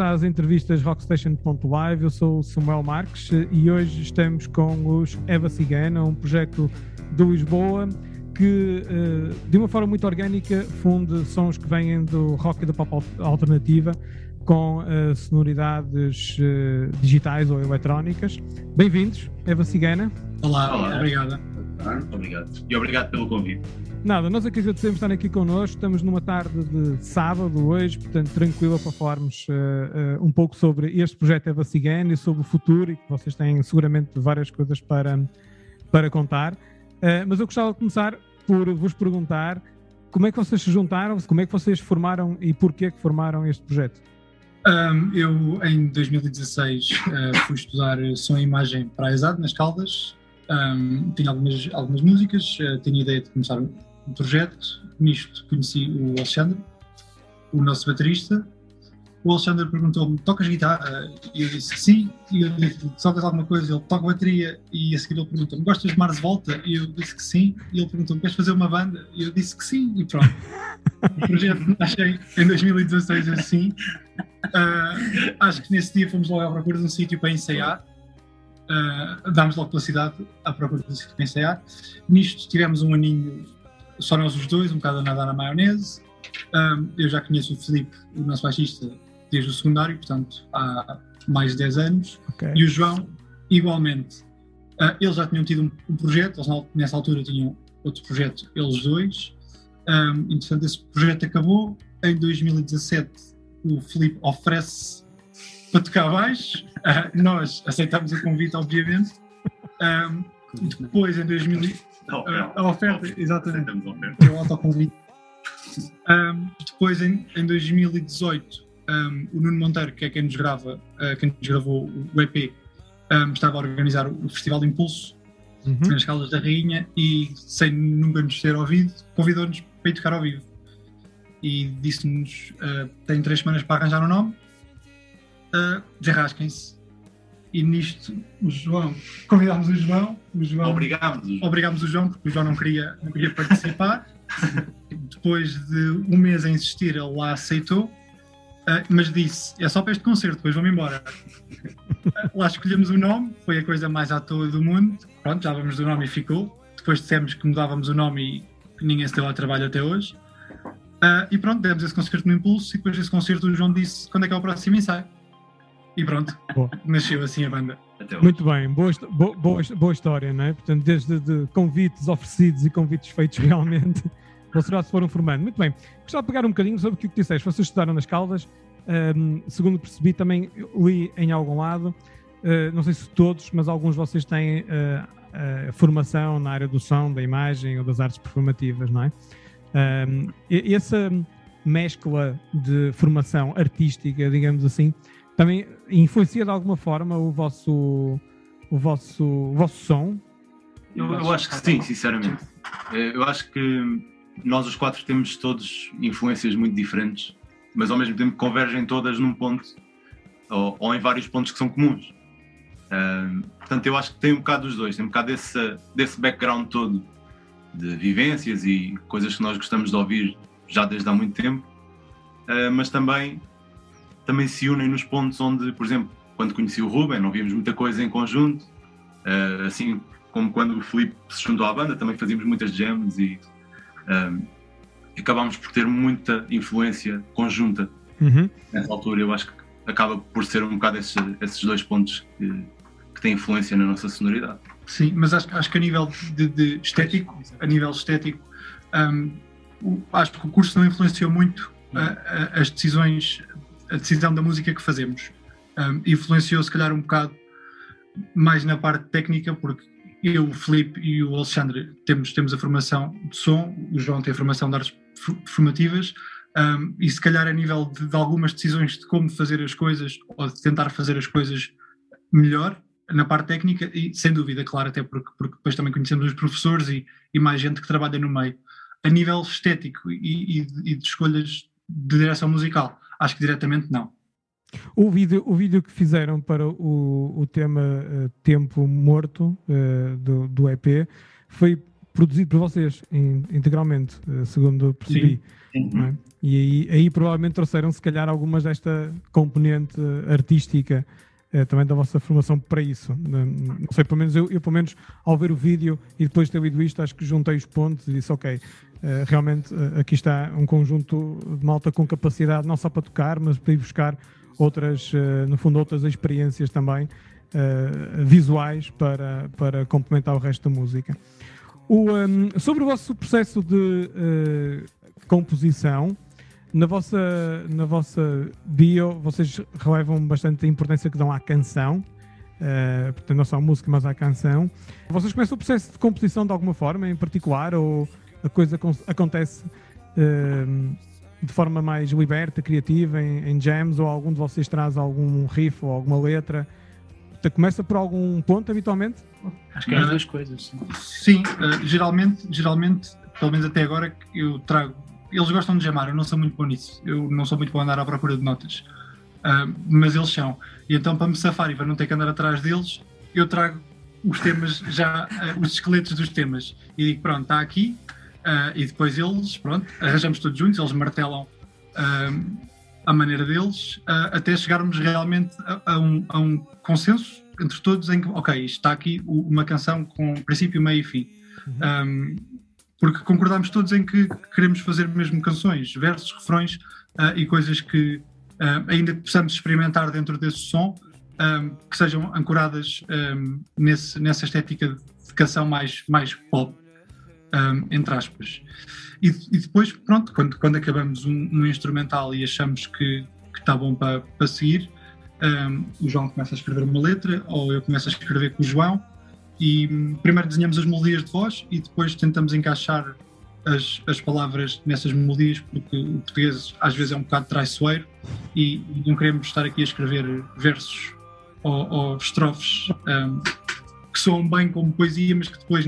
Às entrevistas Rockstation.live. Eu sou o Samuel Marques e hoje estamos com os Eva Cigana, um projeto de Lisboa que, eh, de uma forma muito orgânica, funde sons que vêm do rock e da pop alternativa com uh, sonoridades digitais ou eletrónicas. Bem-vindos, Eva Cigana. Olá, Olá. obrigada. Obrigado. E obrigado pelo convite. Nada, nós aqui agradecemos estar aqui connosco. Estamos numa tarde de sábado hoje, portanto, tranquila para falarmos uh, uh, um pouco sobre este projeto Eva Cigana e sobre o futuro, e que vocês têm seguramente várias coisas para, para contar. Uh, mas eu gostava de começar por vos perguntar como é que vocês se juntaram, como é que vocês formaram e porquê que formaram este projeto? Um, eu, em 2016, fui estudar som e imagem para a ESAD, nas Caldas. Um, tinha algumas, algumas músicas, tinha ideia de começar um projeto. Nisto conheci o Alexandre, o nosso baterista. O Alexandre perguntou-me: tocas guitarra? E eu disse sim. E eu disse: tocas alguma coisa? Ele toca bateria. E a seguir ele perguntou-me: gostas de Mars Volta? E eu disse que sim. E ele perguntou-me: queres fazer uma banda? E eu disse que sim. E pronto. o projeto nasceu em 2016 assim. Uh, acho que nesse dia fomos logo à procura de um sítio para ensaiar. Uh, dámos logo pela cidade à procura de sítio para ensaiar. Nisto tivemos um aninho só nós os dois, um bocado a nadar na maionese. Um, eu já conheço o Felipe, o nosso baixista, desde o secundário, portanto, há mais de 10 anos. Okay. E o João, igualmente. Uh, eles já tinham tido um, um, projeto, eles nessa altura tinham outro projeto, eles dois. Um, entretanto, esse projeto acabou. Em 2017, o Felipe oferece para tocar baixo. Uh, nós aceitamos o convite, obviamente. Um, depois, em 2000 a, oferta, exatamente. É o autoconvite. Um, depois, em, em 2018, um, o Nuno Monteiro, que é quem nos grava, uh, quem nos gravou o EP, um, estava a organizar o Festival de Impulso uhum. nas Caldas da Rainha e, sem nunca nos ter ouvido, convidou-nos para ir tocar ao vivo. E disse-nos: uh, tem três semanas para arranjar um nome, uh, desenrasquem-se e nisto o João, convidámos o João, o João obrigámos, o João. obrigámos o João porque o João não queria, não queria participar. depois de um mês a insistir, ele lá aceitou, uh, mas disse: é só para este concerto, depois vamos embora. Uh, lá escolhemos o nome, foi a coisa mais à toa do mundo. Pronto, já vamos do nome e ficou. Depois dissemos que mudávamos o nome e ninguém se deu ao trabalho até hoje. Uh, e pronto, demos esse concerto no impulso. E depois desse concerto, o João disse: quando é que é o próximo ensaio? E pronto, Boa. nasceu assim a banda. Muito bem, boa, boa, boa, história, não é? Portanto, desde de convites oferecidos e convites feitos realmente, vocês já se foram formando. Muito bem, gostava de pegar um bocadinho sobre o que disseste. Vocês estudaram nas Caldas, um, segundo percebi, também li em algum lado, uh, não sei se todos, mas alguns de vocês têm uh, uh, formação na área do som, da imagem ou das artes performativas, não é? Um, essa mescla de formação artística, digamos assim, também influencia de alguma forma o vosso, o vosso, o vosso som? Eu, eu acho que sim, sinceramente. Eh, eu acho que nós os quatro temos todos influências muito diferentes, mas ao mesmo tempo convergem todas num ponto ou, ou em vários pontos que são comuns. Uh, portanto, eu acho que tem um bocado dos dois, tem um bocado desse, desse background todo de vivências e coisas que nós gostamos de ouvir já desde há muito tempo, uh, mas também também se unem nos pontos onde, por exemplo, quando conheci o Ruben, não víamos muita coisa em conjunto, uh, assim como quando o Felipe se juntou à banda, também fazíamos muitas jams e um, eh, acabámos por ter muita influência conjunta uhum. nessa altura. Eu acho que acaba por ser um bocado esses, esses dois pontos que, que têm influência na nossa sonoridade. Sim, mas acho, acho que a nível de, de estético, a nível estético, um, acho que o curso não influenciou muito uh, as decisões a decisão da música que fazemos. Um, influenciou se calhar um bocado mais na parte técnica, porque eu, o Felipe e o Alexandre temos, temos a formação de som, o João tem a formação de artes formativas, um, e se calhar a nível de, de, algumas decisões de como fazer as coisas ou de tentar fazer as coisas melhor na parte técnica, e sem dúvida, claro, até porque, porque depois também conhecemos os professores e, e mais gente que trabalha no meio. A nível estético e, e, e de escolhas de direção musical, Acho que diretamente não. O vídeo, o vídeo que fizeram para o, o tema uh, Tempo Morto uh, do, do EP foi produzido por vocês integralmente, segundo percebi. É? E aí, aí provavelmente trouxeram, se calhar, algumas desta componente artística também da vossa formação para isso. Não sei, pelo menos eu, eu, pelo menos, ao ver o vídeo e depois de ter ouvido isto, acho que juntei os pontos e disse, ok, uh, realmente uh, aqui está um conjunto de malta com capacidade não só para tocar, mas para ir buscar outras, uh, no fundo, outras experiências também visuais para, para complementar o resto da música. O, um, sobre o vosso processo de composição, na vossa, na vossa bio, vocês relevam bastante a importância que dão à canção, uh, portanto, não só à música, mas à canção. Vocês começam o processo de composição de alguma forma, em particular, ou a coisa acontece uh, de forma mais liberta, criativa, em, em, jams, ou algum de vocês traz algum riff ou alguma letra? Portanto, começa por algum ponto, habitualmente? Acho que é as duas coisas. Sim, sim uh, geralmente, geralmente, pelo menos até agora, eu trago eles gostam de jamar, eu não sou muito bom nisso. Eu não sou muito bom a andar à procura de notas. Uh, mas eles são. E então, para me safar e para não ter que andar atrás deles, eu trago os temas já, uh, os esqueletos dos temas. E digo, pronto, está aqui. Uh, e depois eles, pronto, arranjamos todos juntos, eles martelam a maneira deles, até chegarmos realmente a, a, um, a, um, consenso entre todos em que, ok, está aqui uma canção com princípio, meio e fim. Uhum. Um, porque concordamos todos em que queremos fazer mesmo canções, versos, refrões uh, e coisas que uh, ainda possamos experimentar dentro desse som, que sejam ancoradas nesse, nessa estética de canção mais, mais pop, um, entre aspas. E, e, depois, pronto, quando, quando acabamos um, um instrumental e achamos que, está bom para, para seguir, o João começa a escrever uma letra, ou eu começo a escrever com o João, e hum, primeiro desenhamos as melodias de voz e depois tentamos encaixar as, as palavras nessas melodias, porque o português às vezes é um bocado traiçoeiro e, e não queremos estar aqui a escrever versos ou, ou estrofes um, que soam bem como poesia, mas que depois,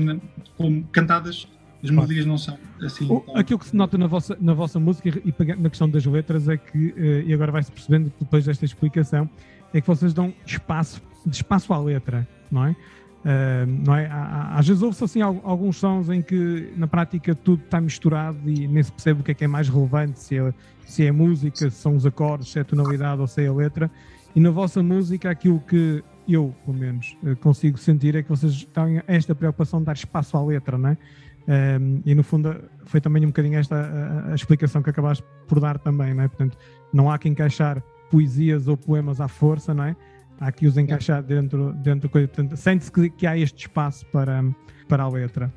como cantadas, as melodias não são assim. Tão... Aquilo que se nota na vossa, na vossa música e na questão das letras é que, eh, e agora vai-se percebendo depois desta explicação, é que vocês dão espaço, espaço à letra, não é? Uh, não é? Às vezes ouve-se assim alguns sons em que na prática tudo está misturado e nem se percebe o que é que é mais relevante, se é, se é música, se são os acordes, se é a tonalidade ou se é a letra. E na vossa música aquilo que eu, pelo menos, eh, consigo sentir é que vocês têm esta preocupação de dar espaço à letra, não é? Um, e no fundo foi também um bocadinho esta a, a, explicação que acabaste por dar também, não é? Portanto, não há que encaixar poesias ou poemas à força, não é? há que os encaixar dentro, dentro da coisa. Portanto, sente-se que, que, há este espaço para, para a letra.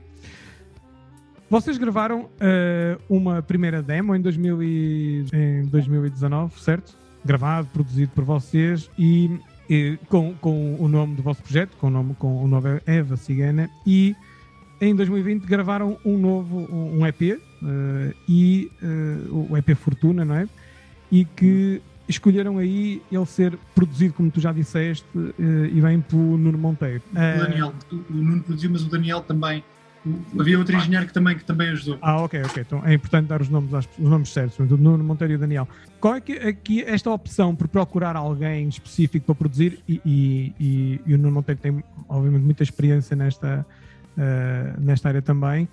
Vocês gravaram uh, uma primeira demo em, 2000 e, em 2019, certo? Gravado, produzido por vocês e, com, com o nome do vosso projeto, com o nome, com o nome Eva Cigana, e em 2020 gravaram um novo um EP uh, e uh, o EP Fortuna, não é? E que escolheram aí ele ser produzido, como tu já disseste, eh, e vem pelo Nuno Monteiro. O Daniel, o Nuno produziu, mas o Daniel também. Havia outro engenheiro que também, que também ajudou. Ah, ok, ok. Então é importante dar os nomes, os nomes certos, o Nuno Monteiro e o Daniel. Qual é que aqui esta opção por procurar alguém específico para produzir e, e, e, e o Nuno Monteiro tem, obviamente, muita experiência nesta, uh, nesta área também.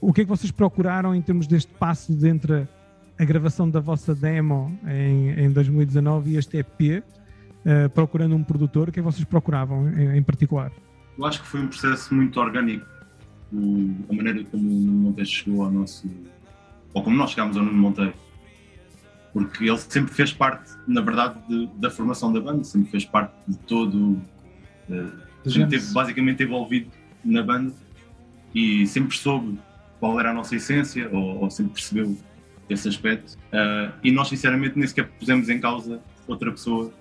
O que é que vocês procuraram em termos deste passo de entre a gravação da vossa demo em, em 2019 e este EP, uh, eh, procurando um produtor, o que é que vocês procuravam em, em, particular? Eu acho que foi um processo muito orgânico, o, a maneira como o Nuno Monteiro chegou ao nosso. ou como nós chegámos ao Nuno Monteiro. Porque ele sempre fez parte, na verdade, de, da formação da banda, sempre fez parte de todo. Uh, sempre esteve basicamente envolvido na banda e sempre soube qual era a nossa essência, ou, ou sempre percebeu esse aspecto. Uh, e nós, sinceramente, nem sequer pusemos em causa outra pessoa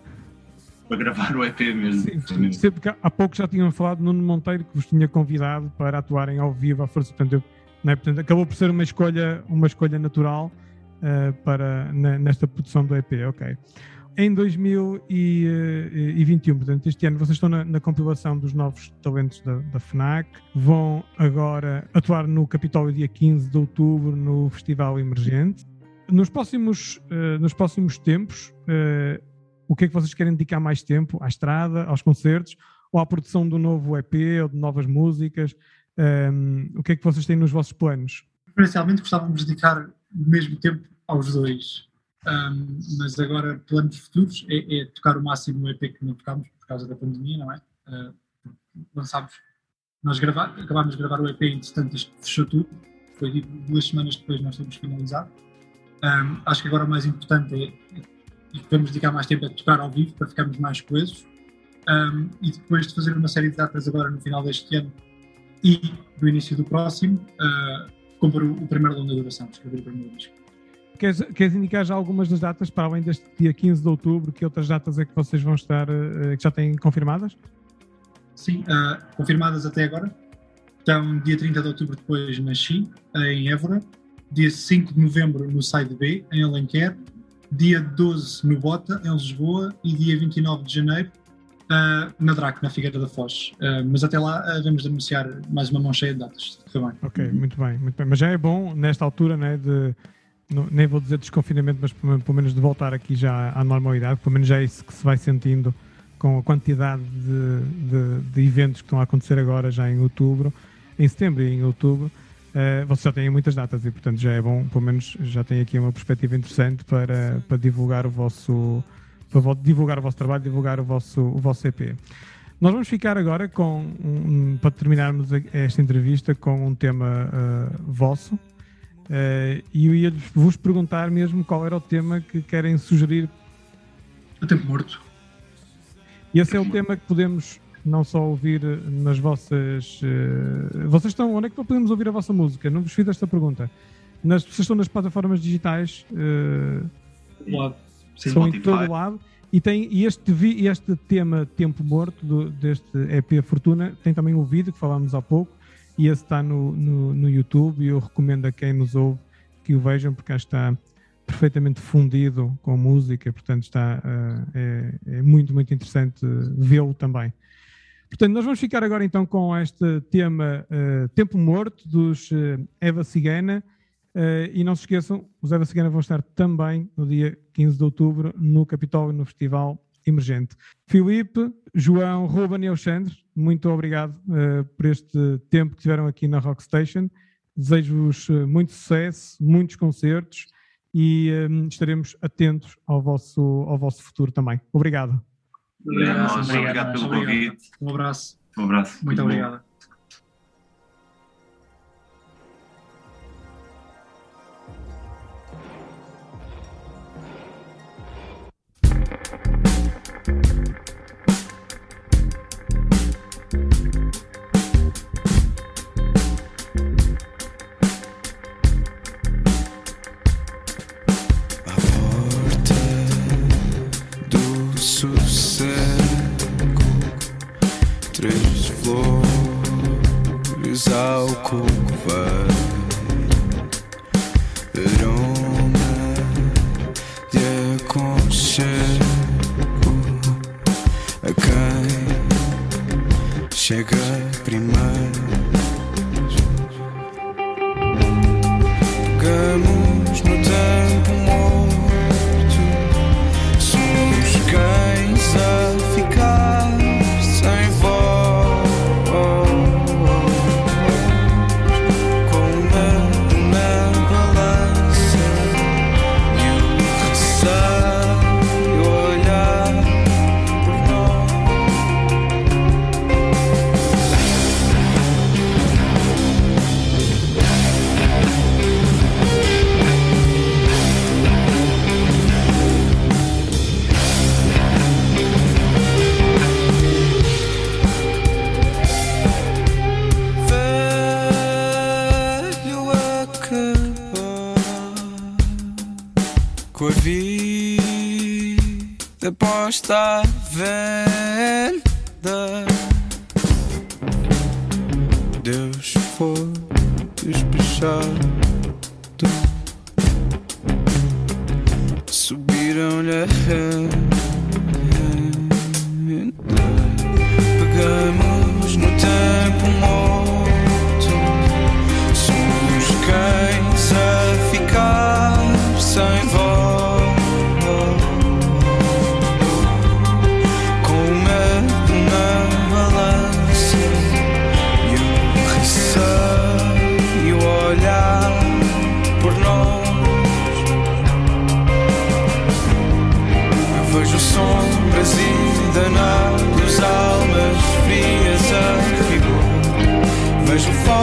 para gravar o EP mesmo. Sim, porque há pouco já tinham falado Nuno Monteiro que vos tinha convidado para atuarem ao vivo à força. Portanto, eu, é? portanto acabou por ser uma escolha, uma escolha natural uh, para, na, nesta produção do EP. Ok. Em 2021, portanto, este ano, vocês estão na, na compilação dos novos talentos da, da, FNAC, vão agora atuar no Capitólio dia 15 de outubro no Festival Emergente. Nos próximos, uh, nos próximos tempos, o que é que vocês querem dedicar mais tempo? À estrada, aos concertos, ou à produção do novo EP ou de novas músicas? Um, o que é que vocês têm nos vossos planos? Preferencialmente gostávamos de dedicar o mesmo tempo aos dois, um, mas agora planos futuros é, é, tocar o máximo no EP que não tocámos por causa da pandemia, não é? Uh, lançámos, nós gravar, acabámos de gravar o EP, entretanto isto fechou tudo, foi duas semanas depois nós temos finalizado. Um, acho que agora o mais importante é, e vamos dedicar mais tempo a tocar ao vivo para ficarmos mais coesos. Um, e depois de fazer uma série de datas agora no final deste ano e no início do próximo, uh, compor o, o primeiro longa duração, escrever o primeiro disco. Queres, queres, indicar já algumas das datas, para além deste dia 15 de outubro, que outras datas é que vocês vão estar, uh, que já têm confirmadas? Sim, uh, confirmadas até agora. Então, dia 30 de outubro depois na Xi, em Évora, dia 5 de novembro no Side B, em Alenquer, dia 12 no Bota, em Lisboa, e dia 29 de janeiro uh, na DRAC, na Figueira da Foz. Uh, mas até lá uh, vamos anunciar mais uma mão cheia de datas. Bem. Ok, muito bem, muito bem. Mas já é bom, nesta altura, né, de, nem vou dizer desconfinamento, mas pelo menos de voltar aqui já à normalidade, pelo menos já é isso que se vai sentindo com a quantidade de, de, de eventos que estão a acontecer agora, já em outubro, em setembro e em outubro uh, vocês já têm muitas datas e, portanto, já é bom, pelo menos já tem aqui uma perspectiva interessante para, para divulgar o vosso para divulgar o vosso trabalho, divulgar o vosso, o vosso EP. Nós vamos ficar agora com, um, para terminarmos esta entrevista, com um tema uh, vosso. Uh, e eu ia vos perguntar mesmo qual era o tema que querem sugerir. O tempo morto. E esse é o tema que podemos não só ouvir nas vossas. Uh, vocês estão. Onde é que podemos ouvir a vossa música? Não vos fiz esta pergunta. Nas, vocês estão nas plataformas digitais. Uh, lado. Sim, são em todo lado. E, tem, e este, este tema Tempo Morto, do, deste EP Fortuna, tem também o vídeo que falámos há pouco. E esse está no, no, no YouTube. E eu recomendo a quem nos ouve que o vejam, porque está perfeitamente fundido com música, portanto está, uh, é, é, muito, muito interessante vê-lo também. Portanto, nós vamos ficar agora então com este tema uh, Tempo Morto dos uh, Eva Cigana. Uh, e não se esqueçam, os Eva Cigana vão estar também no dia 15 de outubro no Capitólio, no Festival Emergente. Filipe, João, Ruben e Alexandre, muito obrigado por este tempo que tiveram aqui na Rock Station. Desejo-vos muito sucesso, muitos concertos e estaremos atentos ao vosso, ao vosso futuro também. Obrigado. Obrigado, obrigado, obrigado pelo convite. Um abraço. Um abraço. Muito, Muito obrigado. está venda. Deus foi despechado. Subiram-lhe a renda. Pegamos no tempo morto.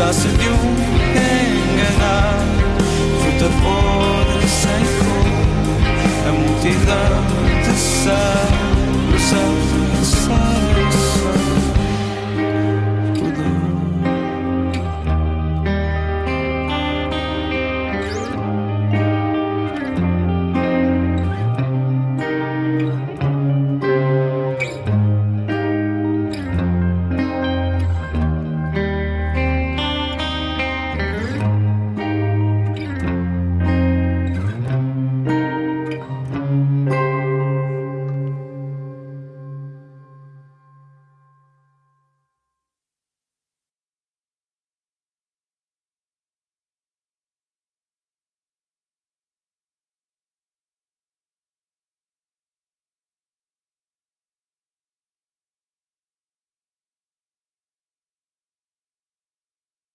está-se de um enganar. Fruta podre sem cor, a multidão de sal, sal, sal, sal.